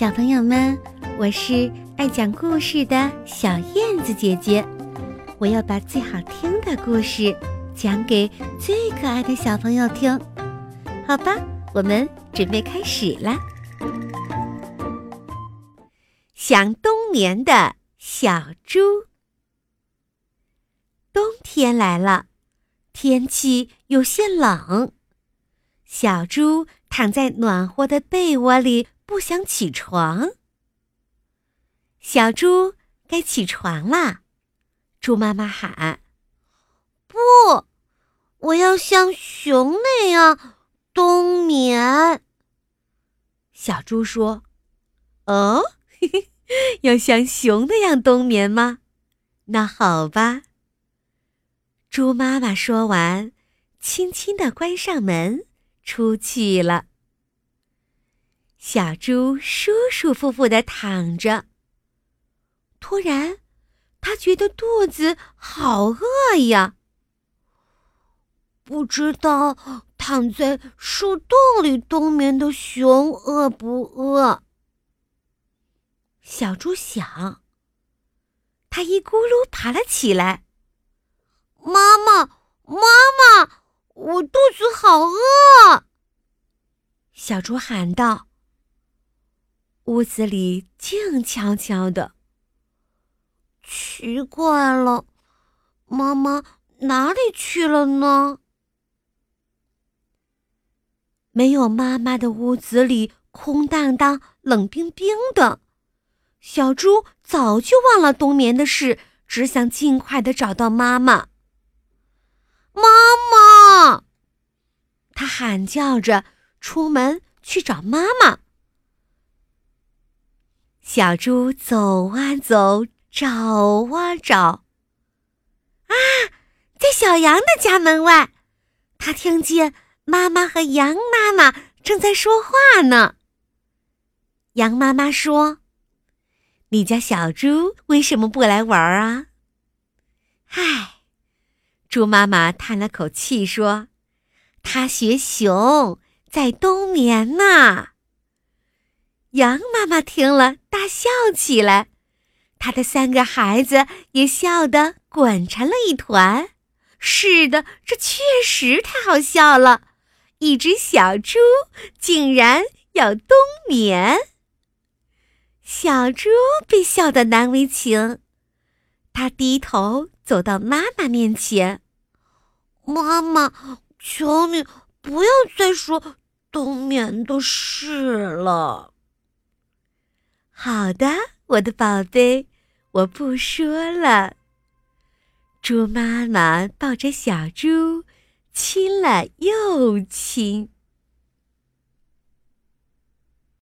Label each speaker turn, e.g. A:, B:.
A: 小朋友们，我是爱讲故事的小燕子姐姐，我要把最好听的故事讲给最可爱的小朋友听，好吧？我们准备开始啦。想冬眠的小猪。冬天来了，天气有些冷，小猪躺在暖和的被窝里。不想起床，小猪该起床啦！猪妈妈喊：“
B: 不，我要像熊那样冬眠。”
A: 小猪说：“哦，要像熊那样冬眠吗？那好吧。”猪妈妈说完，轻轻的关上门，出去了。小猪舒舒服服的躺着。突然，它觉得肚子好饿呀。
B: 不知道躺在树洞里冬眠的熊饿不饿？
A: 小猪想。它一咕噜爬了起来。
B: 妈妈，妈妈，我肚子好饿！
A: 小猪喊道。屋子里静悄悄的。
B: 奇怪了，妈妈哪里去了呢？
A: 没有妈妈的屋子里空荡荡、冷冰冰的。小猪早就忘了冬眠的事，只想尽快的找到妈妈。
B: 妈妈，
A: 他喊叫着出门去找妈妈。小猪走啊走，找啊找，啊，在小羊的家门外，他听见妈妈和羊妈妈正在说话呢。羊妈妈说：“你家小猪为什么不来玩啊？”唉，猪妈妈叹了口气说：“它学熊，在冬眠呢。”羊妈妈听了，大笑起来，她的三个孩子也笑得滚成了一团。是的，这确实太好笑了，一只小猪竟然要冬眠。小猪被笑得难为情，他低头走到妈妈面前：“
B: 妈妈，求你不要再说冬眠的事了。”
A: 好的，我的宝贝，我不说了。猪妈妈抱着小猪，亲了又亲。